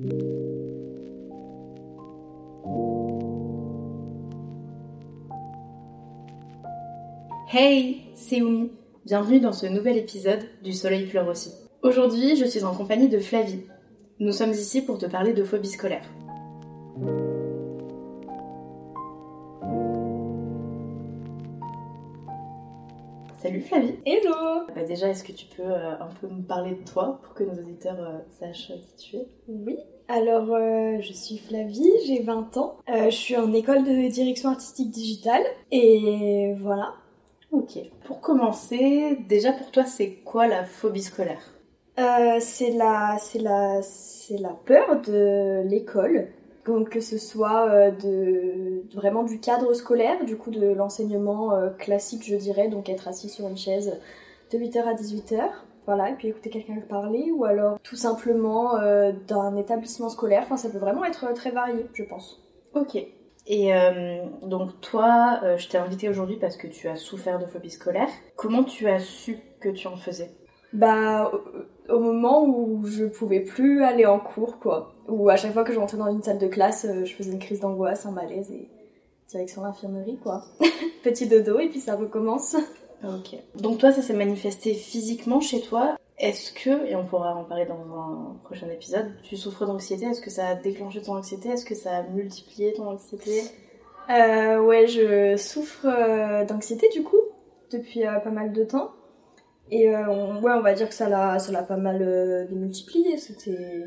Hey, c'est Oumi. Bienvenue dans ce nouvel épisode du Soleil pleure aussi. Aujourd'hui, je suis en compagnie de Flavie. Nous sommes ici pour te parler de phobie scolaire. Salut Flavie. Hello. Bah Déjà, est-ce que tu peux euh, un peu me parler de toi pour que nos auditeurs euh, sachent qui tu es? Oui, alors euh, je suis Flavie, j'ai 20 ans, je suis en école de direction artistique digitale. Et voilà. Ok. Pour commencer, déjà pour toi, c'est quoi la phobie scolaire? C'est la, c'est la, c'est la peur de l'école donc que ce soit euh, vraiment du cadre scolaire, du coup de l'enseignement euh, classique je dirais, donc être assis sur une chaise de 8h à 18h, voilà, et puis écouter quelqu'un parler, ou alors tout simplement euh, d'un établissement scolaire, enfin ça peut vraiment être très varié je pense. Ok. Et donc toi, je t'ai invité aujourd'hui parce que tu as souffert de phobie scolaire. Comment tu as su que tu en faisais? Bah au moment où je pouvais plus aller en cours, quoi. Ou à chaque fois que je rentrais dans une salle de classe, euh, je faisais une crise d'angoisse, un malaise et direction l'infirmerie, quoi. Petit dodo et puis ça recommence. Ok. Donc toi, ça s'est manifesté physiquement chez toi. Est-ce que, et on pourra en parler dans un prochain épisode, tu souffres d'anxiété? Est-ce que ça a déclenché ton anxiété? Est-ce que ça a multiplié ton anxiété? Euh, Ouais, je souffre euh, d'anxiété du coup, depuis euh, pas mal de temps. Et euh, on, ouais, on va dire que ça l'a, ça l'a pas mal euh, démultiplié. C'était,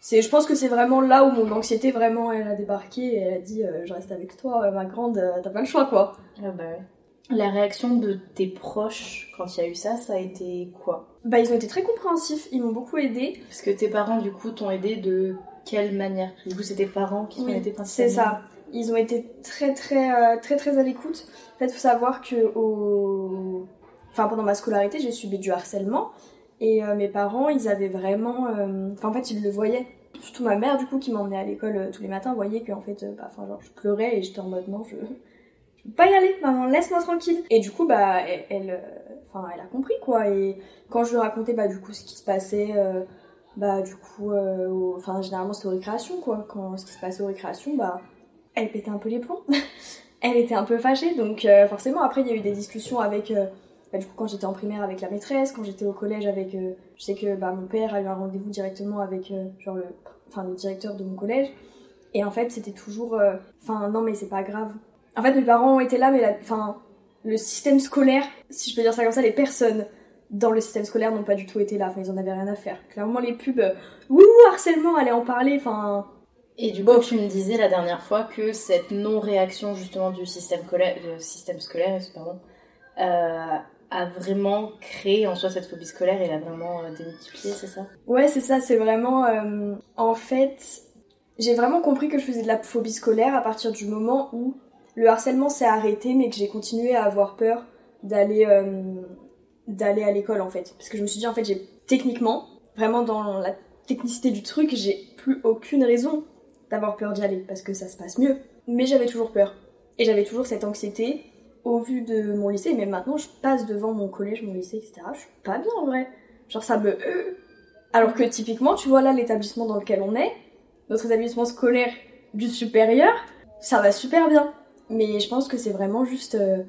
c'est, je pense que c'est vraiment là où mon anxiété vraiment elle a débarqué et elle a dit euh, je reste avec toi, ma grande, t'as pas le choix quoi. Ah bah ouais. La réaction de tes proches quand il y a eu ça, ça a été quoi? Bah ils ont été très compréhensifs, ils m'ont beaucoup aidé. Parce que tes parents du coup t'ont aidé de quelle manière? Du coup c'est tes parents qui t'ont aidé principalement? C'est ça. Ils ont été très très très très, à l'écoute. En fait, faut savoir que au enfin pendant ma scolarité, j'ai subi du harcèlement et euh, mes parents, ils avaient vraiment, euh, enfin en fait, ils le voyaient. Surtout ma mère, du coup, qui m'emmenait à l'école euh, tous les matins, voyait que en fait, bah, enfin genre, je pleurais et j'étais en mode non, je, je peux pas y aller, maman, laisse-moi tranquille. Et du coup, bah, elle, enfin, elle, a compris quoi. Et quand je lui racontais, bah, du coup, ce qui se passait, bah, du coup, généralement, c'était aux récréations, quoi. Quand ce qui se passait aux récréations, bah, elle pétait un peu les plombs. elle était un peu fâchée, donc forcément, après, il y a eu des discussions avec bah, du coup, quand j'étais en primaire avec la maîtresse, quand j'étais au collège avec, euh, je sais que bah, mon père a eu un rendez-vous directement avec euh, genre le, enfin le directeur de mon collège. Et en fait, c'était toujours, euh, enfin non mais c'est pas grave. En fait, mes parents été là, mais enfin le système scolaire, si je peux dire ça comme ça, les personnes dans le système scolaire n'ont pas du tout été là. Enfin, ils en avaient rien à faire. Clairement, les pubs, ouh harcèlement, allez en parler. Enfin. Et du coup, tu me disais la dernière fois que cette non-réaction justement du système scolaire pardon, a vraiment créé en soi cette phobie scolaire et l'a vraiment euh, démultipliée, c'est ça? Ouais, c'est ça, c'est vraiment... Euh, en fait, j'ai vraiment compris que je faisais de la phobie scolaire à partir du moment où le harcèlement s'est arrêté, mais que j'ai continué à avoir peur d'aller euh, d'aller à l'école, en fait. Parce que je me suis dit, en fait, j'ai techniquement, vraiment dans la technicité du truc, j'ai plus aucune raison d'avoir peur d'y aller, parce que ça se passe mieux. Mais j'avais toujours peur. Et j'avais toujours cette anxiété au vu de mon lycée, mais maintenant je passe devant mon collège, mon lycée, etc. Je suis pas bien en vrai. Genre ça me... Alors que typiquement, tu vois là l'établissement dans lequel on est, notre établissement scolaire du supérieur, ça va super bien. Mais je pense que c'est vraiment juste... Euh,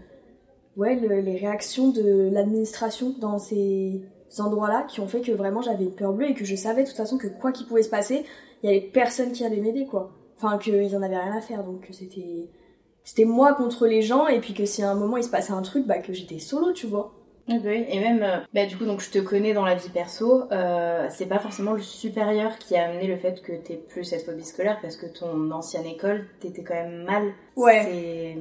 ouais, les réactions de l'administration dans ces endroits-là qui ont fait que vraiment j'avais une peur bleue et que je savais de toute façon que quoi qu'il pouvait se passer, il y avait personne qui allait m'aider quoi. Enfin, qu'ils en avaient rien à faire, donc c'était c'était moi contre les gens et puis que si à un moment il se passait un truc bah que j'étais solo tu vois et même, euh, bah, du coup, donc je te connais dans la vie perso, euh, c'est pas forcément le supérieur qui a amené le fait que t'aies plus cette phobie scolaire parce que ton ancienne école, t'étais quand même mal. Ouais.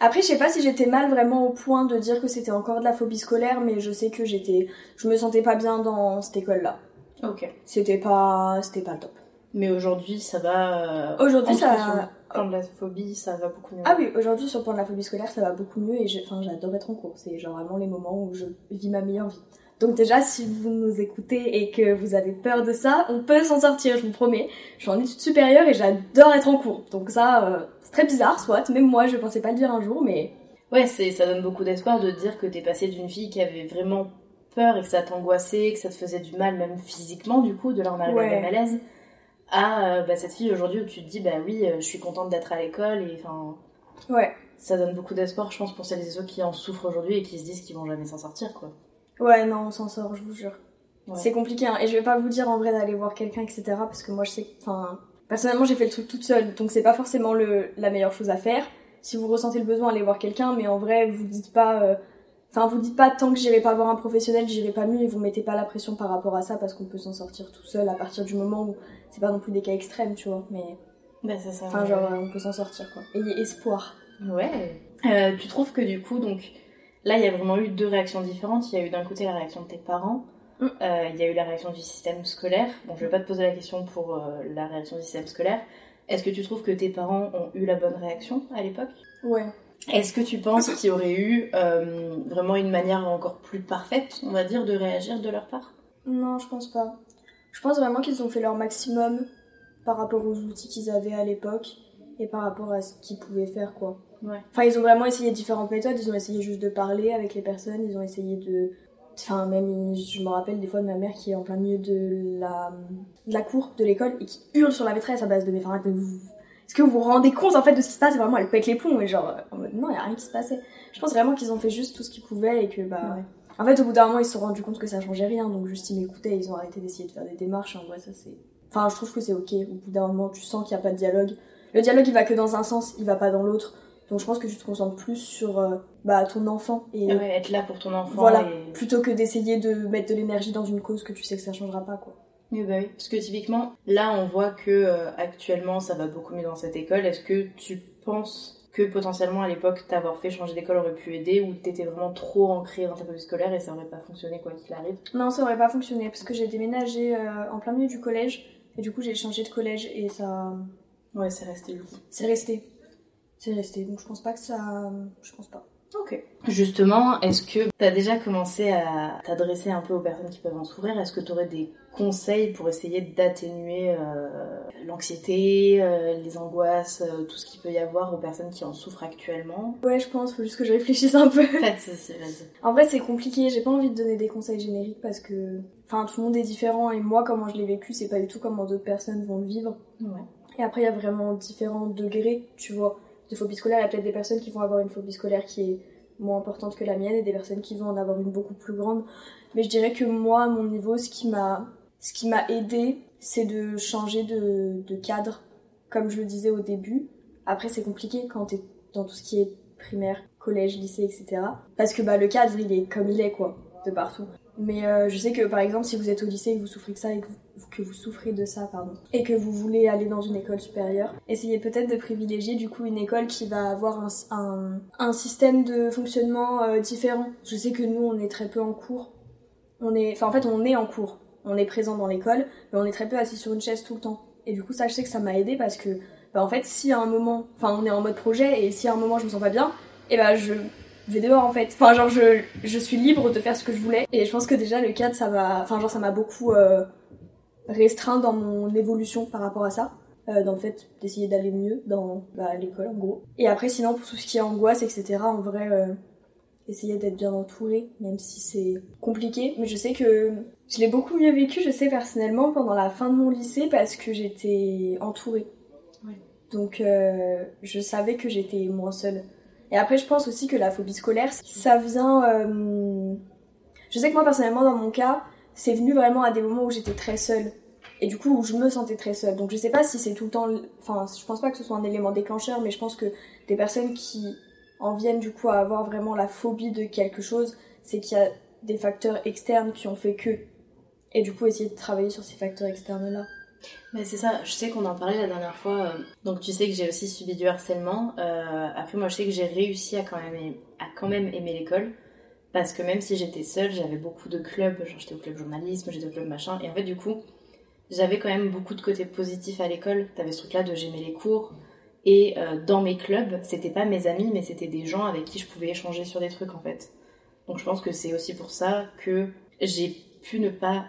Après, je sais pas si j'étais mal vraiment au point de dire que c'était encore de la phobie scolaire, mais je sais que j'étais, je me sentais pas bien dans cette école-là. Ok. C'était pas, c'était pas le top. Mais aujourd'hui, ça va. Euh, aujourd'hui, ça. Sur de la phobie, ça va beaucoup mieux. Ah oui, aujourd'hui, sur le plan de la phobie scolaire, ça va beaucoup mieux et j'adore être en cours. C'est genre vraiment les moments où je vis ma meilleure vie. Donc déjà, si vous nous écoutez et que vous avez peur de ça, on peut s'en sortir, je vous promets. Je suis en études supérieures et j'adore être en cours. Donc ça, euh, c'est très bizarre, soit. Même moi, je pensais pas le dire un jour, mais... Ouais, c'est ça donne beaucoup d'espoir de dire que t'es passé d'une fille qui avait vraiment peur et que ça t'angoissait, que ça te faisait du mal, même physiquement, du coup, de leur ouais. malaise à bah, cette fille aujourd'hui où tu te dis bah oui je suis contente d'être à l'école et enfin ouais. ça donne beaucoup d'espoir je pense pour celles et ceux qui en souffrent aujourd'hui et qui se disent qu'ils vont jamais s'en sortir quoi. Ouais non on s'en sort je vous jure. C'est compliqué hein. et je vais pas vous dire en vrai d'aller voir quelqu'un etc parce que moi je sais enfin personnellement j'ai fait le truc toute seule donc c'est pas forcément le la meilleure chose à faire. Si vous ressentez le besoin allez voir quelqu'un mais en vrai vous dites pas euh, Enfin, vous dites pas tant que j'irai pas voir un professionnel, j'irai pas mieux et vous mettez pas la pression par rapport à ça parce qu'on peut s'en sortir tout seul à partir du moment où c'est pas non plus des cas extrêmes, tu vois. Mais. Bah, c'est ça. Enfin, genre, on peut s'en sortir quoi. Ayez espoir. Ouais. Euh, tu trouves que du coup, donc, là, il y a vraiment eu deux réactions différentes. Il y a eu d'un côté la réaction de tes parents, mm. euh, il y a eu la réaction du système scolaire. Bon, je vais pas te poser la question pour euh, la réaction du système scolaire. Est-ce que tu trouves que tes parents ont eu la bonne réaction à l'époque? Ouais. Est-ce que tu penses qu'il y aurait eu euh, vraiment une manière encore plus parfaite, on va dire, de réagir de leur part? Non, je pense pas. Je pense vraiment qu'ils ont fait leur maximum par rapport aux outils qu'ils avaient à l'époque et par rapport à ce qu'ils pouvaient faire, quoi. Ouais. Enfin, ils ont vraiment essayé différentes méthodes. Ils ont essayé juste de parler avec les personnes. Ils ont essayé de. Enfin, même, je me rappelle des fois de ma mère qui est en plein milieu de la, de la cour de l'école et qui hurle sur la maîtresse à base de. Mais enfin, est-ce que vous vous rendez compte en fait de ce qui se passe Vraiment, elle pète les plombs et genre, en mode non, il a rien qui se passait. Je pense vraiment qu'ils ont fait juste tout ce qu'ils pouvaient et que bah. En fait, au bout d'un moment, ils se sont rendus compte que ça changeait rien, donc juste ils m'écoutaient, ils ont arrêté d'essayer de faire des démarches. En vrai, ça c'est. Enfin, je trouve que c'est ok. Au bout d'un moment, tu sens qu'il n'y a pas de dialogue. Le dialogue, il va que dans un sens, il va pas dans l'autre. Donc je pense que tu te concentres plus sur euh, bah, ton enfant et ouais, être là pour ton enfant. Voilà, plutôt que d'essayer de mettre de l'énergie dans une cause que tu sais que ça changera pas quoi. Oui, bah oui. Parce que typiquement, là, on voit que euh, actuellement, ça va beaucoup mieux dans cette école. Est-ce que tu penses que potentiellement à l'époque, t'avoir fait changer d'école aurait pu aider ou t'étais vraiment trop ancré dans ta vie scolaire et ça aurait pas fonctionné quoi qu'il arrive? Non, ça aurait pas fonctionné parce que j'ai déménagé euh, en plein milieu du collège et du coup, j'ai changé de collège et ça. Ouais, c'est resté du coup. C'est resté. C'est resté. Donc je pense pas que ça. Je pense pas. Ok. Justement, est-ce que tu as déjà commencé à t'adresser un peu aux personnes qui peuvent en souffrir? Est-ce que tu aurais des conseils pour essayer d'atténuer euh, l'anxiété, euh, les angoisses, euh, tout ce qu'il peut y avoir aux personnes qui en souffrent actuellement? Ouais, je pense, faut juste que je réfléchisse un peu. vas-y. En vrai, c'est compliqué, j'ai pas envie de donner des conseils génériques parce que enfin tout le monde est différent et moi comment je l'ai vécu, c'est pas du tout comment d'autres personnes vont le vivre. Ouais. Et après il y a vraiment différents degrés, tu vois de phobie scolaire. Il y a peut-être des personnes qui vont avoir une phobie scolaire qui est moins importante que la mienne et des personnes qui vont en avoir une beaucoup plus grande. Mais je dirais que moi, mon niveau, ce qui m'a, ce qui m'a aidé, c'est de changer de, de cadre, comme je le disais au début. Après, c'est compliqué quand t'es dans tout ce qui est primaire, collège, lycée, etc. Parce que bah, le cadre, il est comme il est, quoi, de partout. Mais euh, je sais que par exemple, si vous êtes au lycée et que vous souffrez de ça et que vous, que vous souffrez de ça, pardon, et que vous voulez aller dans une école supérieure, essayez peut-être de privilégier du coup une école qui va avoir un, un, système de fonctionnement euh, différent. Je sais que nous, on est très peu en cours. On est, enfin en fait, on est en cours. On est présent dans l'école, mais on est très peu assis sur une chaise tout le temps. Et du coup, ça, je sais que ça m'a aidé parce que, bah en fait, si à un moment, enfin, on est en mode projet et si à un moment je me sens pas bien, et bah je vais dehors en fait. Enfin genre je, je suis libre de faire ce que je voulais et je pense que déjà le cadre ça m'a enfin genre ça m'a beaucoup euh, restreint dans mon évolution par rapport à ça. Euh, dans le fait d'essayer d'aller mieux dans bah, l'école en gros. Et après sinon pour tout ce qui est angoisse etc en vrai euh, essayer d'être bien entouré même si c'est compliqué. Mais je sais que je l'ai beaucoup mieux vécu je sais personnellement pendant la fin de mon lycée parce que j'étais entourée. Donc je savais que j'étais moins seule. Et après, je pense aussi que la phobie scolaire, ça vient. Euh... Je sais que moi, personnellement, dans mon cas, c'est venu vraiment à des moments où j'étais très seule. Et du coup, où je me sentais très seule. Donc, je sais pas si c'est tout le temps. Enfin, je pense pas que ce soit un élément déclencheur, mais je pense que des personnes qui en viennent du coup à avoir vraiment la phobie de quelque chose, c'est qu'il y a des facteurs externes qui ont fait que. Et du coup, essayer de travailler sur ces facteurs externes-là. Mais c'est ça, je sais qu'on en parlait la dernière fois. Euh, donc tu sais que j'ai aussi subi du harcèlement. Euh, après moi je sais que j'ai réussi à quand même, à quand même aimer l'école. Parce que même si j'étais seule, j'avais beaucoup de clubs. Genre j'étais au club journalisme, j'étais au club machin. Et en fait du coup, j'avais quand même beaucoup de côtés positifs à l'école. T'avais ce truc là de j'aimais les cours. Et euh, dans mes clubs, c'était pas mes amis, mais c'était des gens avec qui je pouvais échanger sur des trucs en fait. Donc je pense que c'est aussi pour ça que j'ai pu ne pas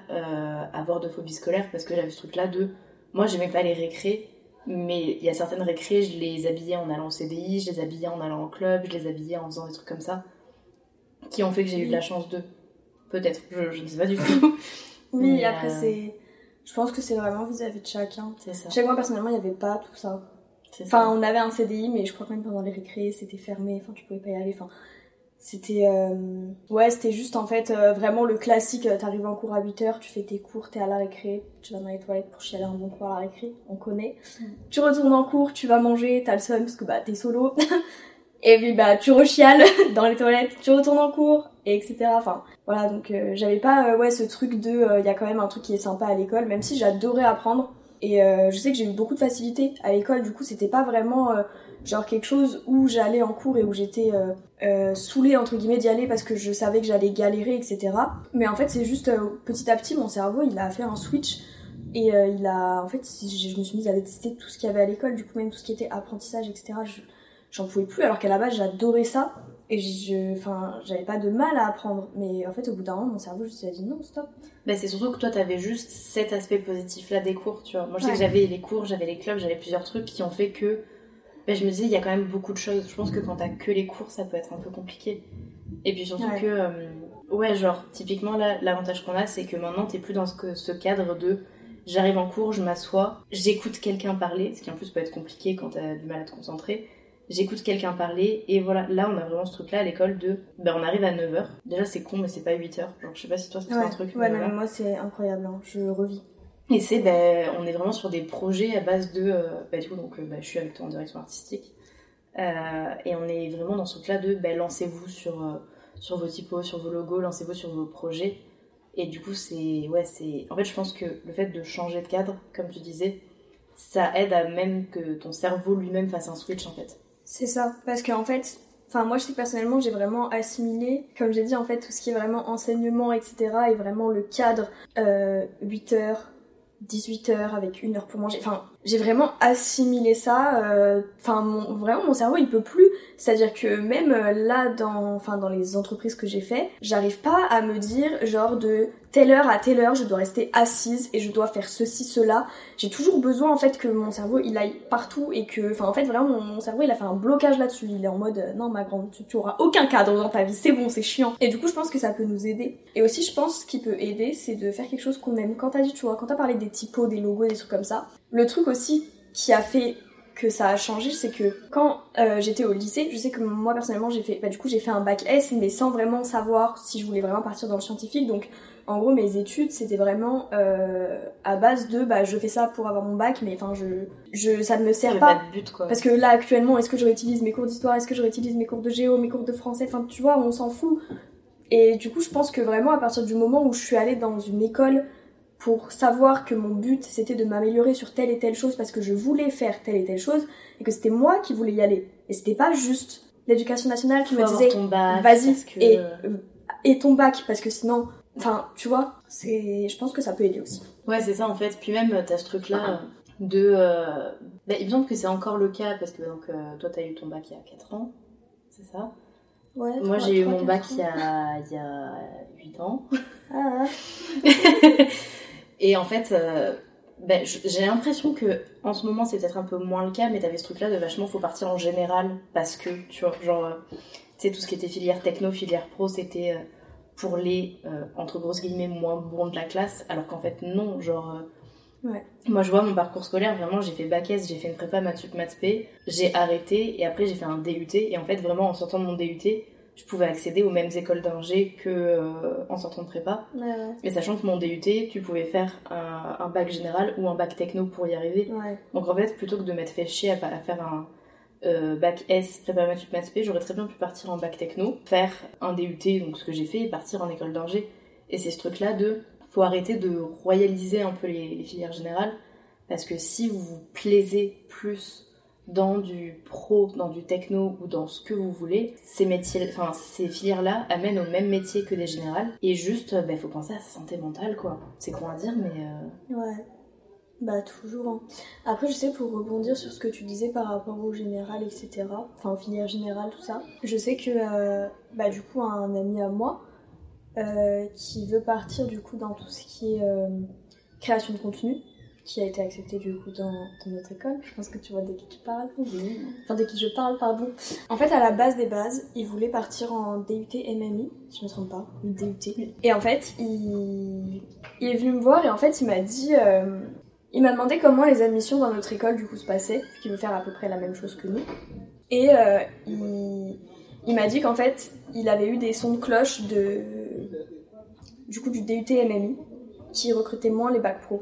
avoir de phobie scolaire parce que j'avais ce truc là de moi, j'aimais pas les récrés, mais il y a certaines récrés, je les habillais en allant au CDI, je les habillais en allant au club, je les habillais en faisant des trucs comme ça, qui ont fait que j'ai eu de la chance d'eux. Peut-être, je, ne sais pas du tout. oui, après, euh, c'est. Je pense que c'est vraiment vis-à-vis de chacun. C'est ça. Chez moi, personnellement, il n'y avait pas tout ça. Enfin, ça. on avait un CDI, mais je crois que même pendant les récrés, c'était fermé. Enfin, tu pouvais pas y aller. Enfin, c'était. euh, Ouais, c'était juste en fait euh, vraiment le classique. euh, T'arrives en cours à 8h, tu fais tes cours, t'es à la récré, tu vas dans les toilettes pour chialer un bon coup à la récré. On connaît. Mm. Tu retournes en cours, tu vas manger, t'as le seum parce que bah t'es solo. Et puis bah tu rechiales dans les toilettes, tu retournes en cours, et etc. Enfin voilà, donc euh, j'avais pas ouais ce truc de il y a quand même un truc qui est sympa à l'école, même si j'adorais apprendre. Et je sais que j'ai eu beaucoup de facilité à l'école, du coup c'était pas vraiment genre quelque chose où j'allais en cours et où j'étais euh, euh, saoulée entre guillemets d'y aller parce que je savais que j'allais galérer, etc. Mais en fait c'est juste euh, petit à petit mon cerveau il a fait un switch et euh, il a en fait je je me suis mise à détester tout ce qu'il y avait à l'école, du coup même tout ce qui était apprentissage, etc. Je, j'en pouvais plus alors qu'à la base j'adorais ça et je enfin j'avais pas de mal à apprendre mais en fait au bout d'un moment mon cerveau juste il a dit non stop Bah, c'est surtout que toi, t'avais juste cet aspect positif-là des cours, tu vois. Moi, je sais que j'avais les cours, j'avais les clubs, j'avais plusieurs trucs qui ont fait que bah, je me disais, il y a quand même beaucoup de choses. Je pense que quand t'as que les cours, ça peut être un peu compliqué. Et puis surtout Ouais. que, euh, ouais, genre, typiquement, là, l'avantage qu'on a, c'est que maintenant, t'es plus dans ce, que- ce cadre de j'arrive en cours, je m'assois, j'écoute quelqu'un parler, ce qui en plus peut être compliqué quand t'as du mal à te concentrer. J'écoute quelqu'un parler, et voilà, là on a vraiment ce truc-là à l'école de. Ben on arrive à 9h. Déjà c'est con, mais c'est pas 8h. Genre, je sais pas si toi c'est un truc. mais ouais voilà. mais moi c'est incroyable hein. je revis Et c'est, ben, on est vraiment sur des projets à base de. euh, bah, du coup, donc, euh, bah, je suis avec toi en direction artistique. Euh, et on est vraiment dans ce truc-là de ben, lancez-vous sur, sur vos typos, sur vos logos, lancez-vous sur vos projets. Et du coup, c'est. Ouais, c'est. En fait, je pense que le fait de changer de cadre, comme tu disais, ça aide à même que ton cerveau lui-même fasse un switch en fait. c'est ça parce qu'en fait enfin moi je sais que personnellement j'ai vraiment assimilé comme j'ai dit en fait tout ce qui est vraiment enseignement etc et vraiment le cadre euh, 8 heures 18 heures avec une heure pour manger. Enfin, j'ai vraiment assimilé ça. euh, Enfin, vraiment, mon cerveau, il peut plus. C'est-à-dire que même euh, là, dans, enfin, dans les entreprises que j'ai fait, j'arrive pas à me dire, genre, de telle heure à telle heure, je dois rester assise et je dois faire ceci, cela. J'ai toujours besoin, en fait, que mon cerveau, il aille partout et que, enfin, en fait, vraiment, mon, cerveau, il a fait un blocage là-dessus. Il est en mode, euh, non, ma grande, tu, tu auras aucun cadre dans ta vie, c'est bon, c'est chiant. Et du coup, je pense que ça peut nous aider. Et aussi, je pense, ce qui peut aider, c'est de faire quelque chose qu'on aime. Quand t'as dit, tu vois, quand t'as parlé des typos, des logos, des trucs comme ça, le truc aussi qui a fait que ça a changé, c'est que quand euh, j'étais au lycée, je sais que moi personnellement j'ai fait, bah du coup j'ai fait un bac S, mais sans vraiment savoir si je voulais vraiment partir dans le scientifique. Donc en gros mes études c'était vraiment euh, à base de, bah je fais ça pour avoir mon bac, mais enfin je, je, ça ne me sert pas. pas de but quoi. Parce que là actuellement, est-ce que je réutilise mes cours d'histoire, est-ce que je réutilise mes cours de géo, mes cours de français, enfin tu vois, on s'en fout. Et du coup je pense que vraiment à partir du moment où je suis allée dans une école pour savoir que mon but c'était de m'améliorer sur telle et telle chose parce que je voulais faire telle et telle chose et que c'était moi qui voulais y aller. Et c'était pas juste l'éducation nationale qui me disait vas-y que- et, euh, et ton bac parce que sinon, enfin tu vois, c'est, je pense que ça peut aider aussi. Ouais, c'est ça en fait. Puis même, t'as ce truc-là euh, de. euh, bah, il me semble que c'est encore le cas parce que donc, euh, toi, t'as eu ton bac il y a 4 ans, c'est ça? Ouais, Moi, j'ai eu mon bac il y a, il y a 8 ans. Ah, Et en fait, euh, j- j'ai l'impression que en ce moment, c'est peut-être un peu moins le cas, mais t'avais ce truc-là de vachement faut partir en général parce que, tu vois, genre, euh, tu sais, tout ce qui était filière techno, filière pro, c'était euh, pour les, euh, entre grosses guillemets, moins bons de la classe, alors qu'en fait, non, genre. euh, Ouais. Moi, je vois mon parcours scolaire, vraiment, j'ai fait bac S, j'ai fait une prépa maths sup maths P, j'ai arrêté et après j'ai fait un DUT. Et en fait, vraiment, en sortant de mon DUT, je pouvais accéder aux mêmes écoles d'ingé que euh, en sortant de prépa. ouais, ouais. Et sachant que mon DUT, tu pouvais faire un, un bac général ou un bac techno pour y arriver. Donc en fait, plutôt que de m'être fait chier à faire un euh, bac S, prépa maths sup maths j'aurais très bien pu partir en bac techno, faire un DUT, donc ce que j'ai fait, et partir en école d'ingé. Et c'est ce truc-là de faut arrêter de royaliser un peu les, filières générales parce que si vous vous plaisez plus dans du pro, dans du techno ou dans ce que vous voulez, ces métiers, enfin ces filières-là amènent au même métier que des générales et juste, il faut penser à sa santé mentale quoi. C'est con à dire mais euh, Ouais. Bah toujours. hein. Après je sais pour rebondir sur ce que tu disais par rapport au général etc. Enfin aux filières générales tout ça. Je sais que euh, bah du coup un ami à moi euh, qui veut partir du coup dans tout ce qui est euh, création de contenu. qui a été accepté du coup dans, dans notre école. Je pense que tu vois de qui tu parles. Enfin, de qui je parle, pardon. En fait, à la base des bases, il voulait partir en DUT MMI, si je me trompe pas, DUT. Et en fait, il, il est venu me voir et en fait, il m'a dit. Il m'a demandé comment les admissions dans notre école du coup se passaient, qu'il veut faire à peu près la même chose que nous. Et euh, il, il m'a dit qu'en fait, il avait eu des sons de cloche de du coup du DUT MMI qui recrutait moins les bacs pro.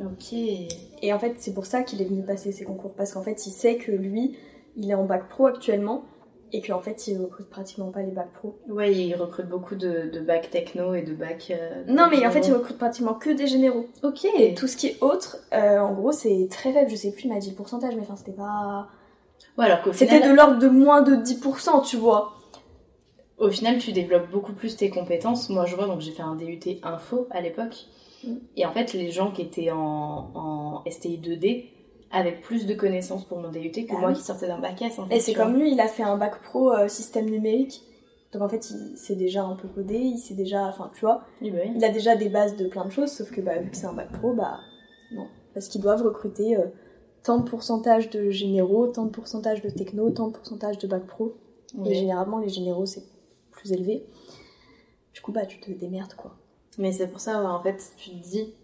Ok. Et en fait, c'est pour ça qu'il est venu passer ces concours parce qu'en fait, il sait que lui, il est en bac pro actuellement et qu'en fait, il recrute pratiquement pas les bacs pro. Ouais, il recrute beaucoup de, de bac techno et de bac. euh, Non, mais en fait, il généraux. recrute pratiquement que des généraux. Ok. Et tout ce qui est autre, euh, en gros, c'est très faible. Je sais plus, il m'a dit le pourcentage, mais enfin, c'était pas. Ouais, alors qu'au C'était final, de l'ordre de moins de 10%, tu vois. au final, tu développes beaucoup plus tes compétences. Moi, je vois, donc j'ai fait un DUT info à l'époque. Mm. Et en fait, les gens qui étaient en, en STI 2D avaient plus de connaissances pour mon DUT que Ah moi oui. qui sortais d'un bac S. En fait, Et c'est comme lui, il a fait un bac pro euh, système numérique. Donc en fait, il sait déjà un peu coder, il sait déjà. Enfin, tu vois. Oui, bah oui. Il a déjà des bases de plein de choses, sauf que bah, vu que c'est un bac pro, bah non. Parce qu'ils doivent recruter euh, tant de pourcentage de généraux, tant de pourcentage de techno, tant de pourcentage de bac pro. Et généralement, les généraux, c'est plus élevé. Du coup, bah tu te démerdes quoi. Mais c'est pour ça, en fait, tu te dis,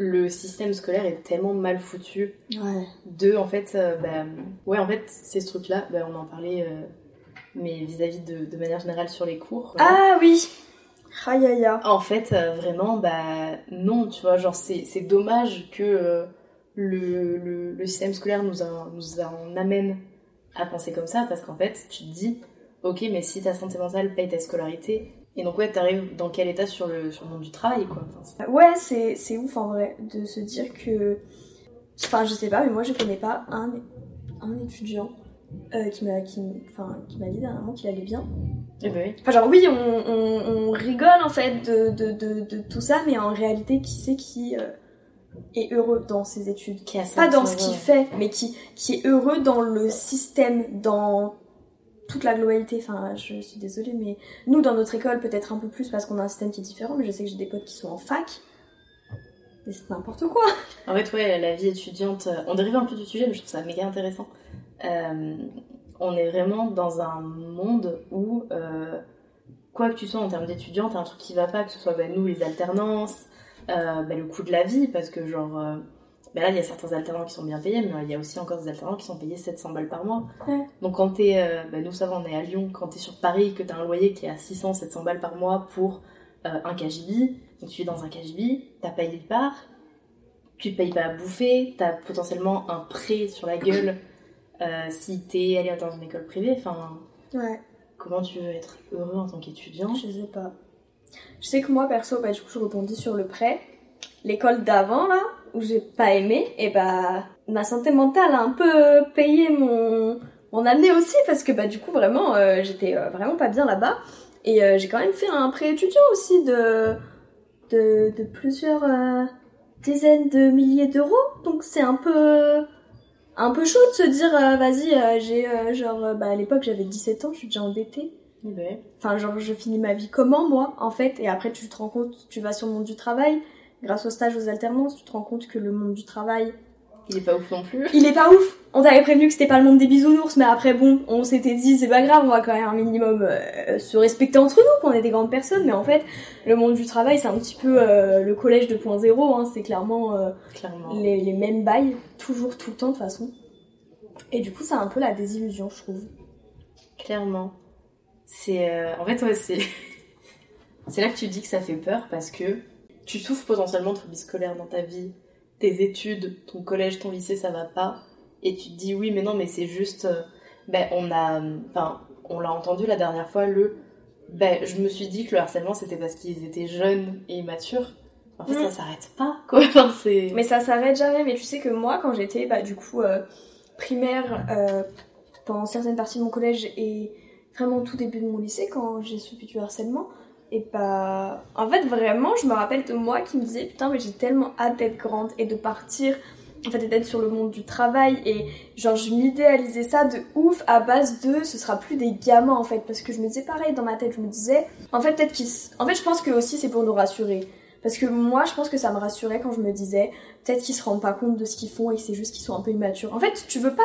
le système scolaire est tellement mal foutu. Ouais. De, en fait, euh, bah, ouais, en fait, ces trucs-là, bah, on en parlait, euh, mais vis-à-vis de, de manière générale sur les cours. Ah oui Aïe aïe aïe. En fait, euh, vraiment, bah non, tu vois, genre c'est c'est dommage que euh, le, le, le système scolaire nous, en- nous en amène à penser comme ça, parce qu'en fait, tu te dis, ok, mais si ta santé mentale paye ta scolarité, et donc ouais, t'arrives dans quel état sur le, sur le monde du travail, quoi. Enfin, Ouais, c'est c'est ouf en vrai de se dire que. Enfin, je sais pas, mais moi je connais pas un, un étudiant euh, qui m'a qui, enfin, qui m'a dit dernièrement qu'il allait bien. Eh ben oui. Enfin, genre, oui, on, on, on rigole en fait de, de, de, de tout ça, mais en réalité, qui c'est qui euh, est heureux dans ses études? Qui a Pas dans ce qu'il fait, mais qui, qui est heureux dans le système, dans toute la globalité. Enfin, je suis désolée, mais nous, dans notre école, peut-être un peu plus parce qu'on a un système qui est différent, mais je sais que j'ai des potes qui sont en fac. Mais c'est n'importe quoi. En fait, ouais, la vie étudiante, euh, on dérive un peu du sujet, mais je trouve ça méga intéressant. Euh, on est vraiment dans un monde où, euh, quoi que tu sois en termes d'étudiant, t'as un truc qui va pas, que ce soit bah, nous, les alternances, bah, le coût de la vie, parce que genre, bah, là, il y a certains alternants qui sont bien payés, mais il y a aussi encore des alternants qui sont payés 700 balles par mois. Ouais. Donc quand t'es, euh, bah, nous ça va, on est à Lyon, quand t'es sur Paris, que t'as un loyer qui est à 600-700 balles par mois pour euh, un KGB, donc tu es dans un KGB, t'as payé de part, tu te payes pas à bouffer, t'as potentiellement un prêt sur la gueule euh, si t'es allé dans une école privée, enfin, Ouais. comment tu veux être heureux en tant qu'étudiant? Je sais pas. Je sais que moi, perso, bah, du coup, je rebondis sur le prêt. L'école d'avant, là, où j'ai pas aimé, et bah, ma santé mentale a un peu payé mon, mon année aussi, parce que, bah, du coup, vraiment, euh, j'étais euh, vraiment pas bien là-bas. Et euh, j'ai quand même fait un prêt étudiant aussi de, de, de plusieurs dizaines de milliers d'euros. Donc, c'est un peu, un peu chaud de se dire, vas-y, j'ai, genre, bah, à l'époque, j'avais 17 ans, je suis déjà endettée. Enfin, genre, je finis ma vie comment, moi, en fait? Et après, tu te rends compte, tu vas sur le monde du travail, grâce au stage, aux alternances, tu te rends compte que le monde du travail, il est pas ouf non plus. il est pas ouf On t'avait prévenu que c'était pas le monde des bisounours, mais après, bon, on s'était dit, c'est pas grave, on va quand même un minimum euh, se respecter entre nous, qu'on est des grandes personnes, mais en fait, le monde du travail, c'est un petit peu euh, le collège 2.0, hein, c'est clairement euh, Clairement. les, les mêmes bails, toujours, tout le temps, de toute façon. Et du coup, c'est un peu la désillusion, je trouve. Clairement. C'est. En fait, ouais, c'est. c'est là que tu dis que ça fait peur parce que tu souffres potentiellement de phobie scolaire dans ta vie. Tes études, ton collège, ton lycée, ça va pas. Et tu te dis oui, mais non, mais c'est juste. euh, Ben, on a. Enfin, on l'a entendu la dernière fois, le. Ben, je me suis dit que le harcèlement c'était parce qu'ils étaient jeunes et immatures. En fait, Mm. ça s'arrête pas, quoi. Enfin. Mais ça s'arrête jamais. Mais tu sais que moi, quand j'étais, bah, du coup, euh, primaire, euh, pendant certaines parties de mon collège et vraiment tout début de mon lycée, quand j'ai subi du harcèlement, et bah, en fait, vraiment, je me rappelle de moi qui me disais, putain, mais j'ai tellement hâte d'être grande et de partir, en fait, d'être sur le monde du travail. Et genre, je m'idéalisais ça de ouf à base de, ce sera plus des gamins, en fait, parce que je me disais pareil dans ma tête, je me disais, en fait, peut-être qu'ils, en fait, je pense que aussi c'est pour nous rassurer. Parce que moi, je pense que ça me rassurait quand je me disais, peut-être qu'ils se rendent pas compte de ce qu'ils font et que c'est juste qu'ils sont un peu immatures. En fait, tu veux pas,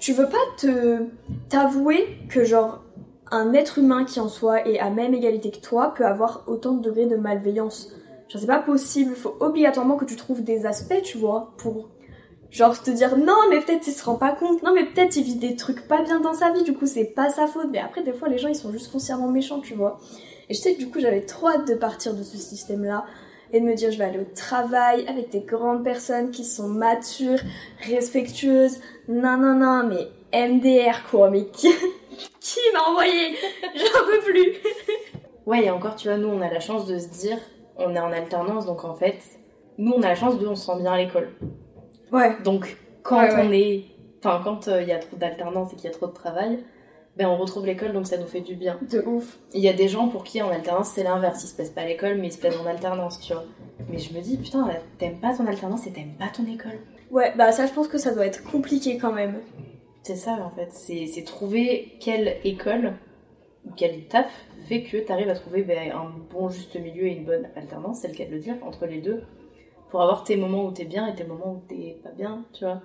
tu veux pas te t'avouer que genre un être humain qui en soi est à même égalité que toi peut avoir autant de degrés de malveillance. Genre c'est pas possible, il faut obligatoirement que tu trouves des aspects, tu vois, pour genre te dire non mais peut-être il se rend pas compte, non mais peut-être il vit des trucs pas bien dans sa vie, du coup c'est pas sa faute, mais après des fois les gens ils sont juste foncièrement méchants, tu vois. Et je sais que du coup j'avais trop hâte de partir de ce système-là et de me dire je vais aller au travail avec des grandes personnes qui sont matures, respectueuses, non non non mais MDR quoi, mais qui, qui m'a envoyé? J'en peux plus Ouais et encore tu vois nous on a la chance de se dire on est en alternance donc en fait nous on a la chance de on se sent bien à l'école. Ouais. Donc quand on est enfin quand il y a trop d'alternance et qu'il y a trop de travail ben on retrouve l'école donc ça nous fait du bien. De ouf. Il y a des gens pour qui en alternance c'est l'inverse, ils se plaisent pas à l'école mais ils se plaisent en alternance, tu vois. Mais je me dis putain, t'aimes pas ton alternance et t'aimes pas ton école. Ouais, bah ça je pense que ça doit être compliqué quand même. C'est ça en fait, c'est trouver quelle école ou quel taf fait que t'arrives à trouver ben, un bon juste milieu et une bonne alternance, c'est le cas de le dire, entre les deux, pour avoir tes moments où t'es bien et tes moments où t'es pas bien, tu vois.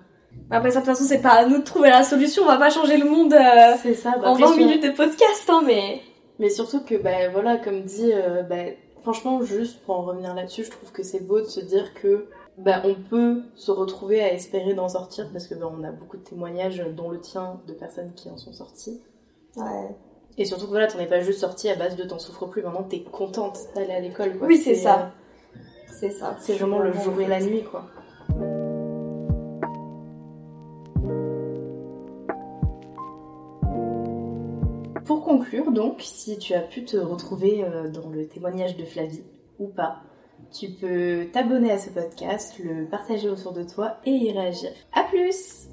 Après, de toute façon, c'est pas à nous de trouver la solution, on va pas changer le monde euh, ça, bah, en 20 minutes de podcast, hein, mais... Mais surtout que, bah voilà, comme dit, euh, bah, franchement, juste pour en revenir là-dessus, je trouve que c'est beau de se dire que bah, on peut se retrouver à espérer d'en sortir, parce que bah, on a beaucoup de témoignages, dont le tien, de personnes qui en sont sorties. Ouais. Et surtout que voilà, t'en es pas juste sortie à base de t'en souffres plus, maintenant t'es contente d'aller à l'école. Oui, c'est ça. C'est ça. C'est vraiment le jour et la nuit, quoi. Pour conclure, donc, si tu as pu te retrouver euh, dans le témoignage de Flavie ou pas, tu peux t'abonner à ce podcast, le partager autour de toi et y réagir. A plus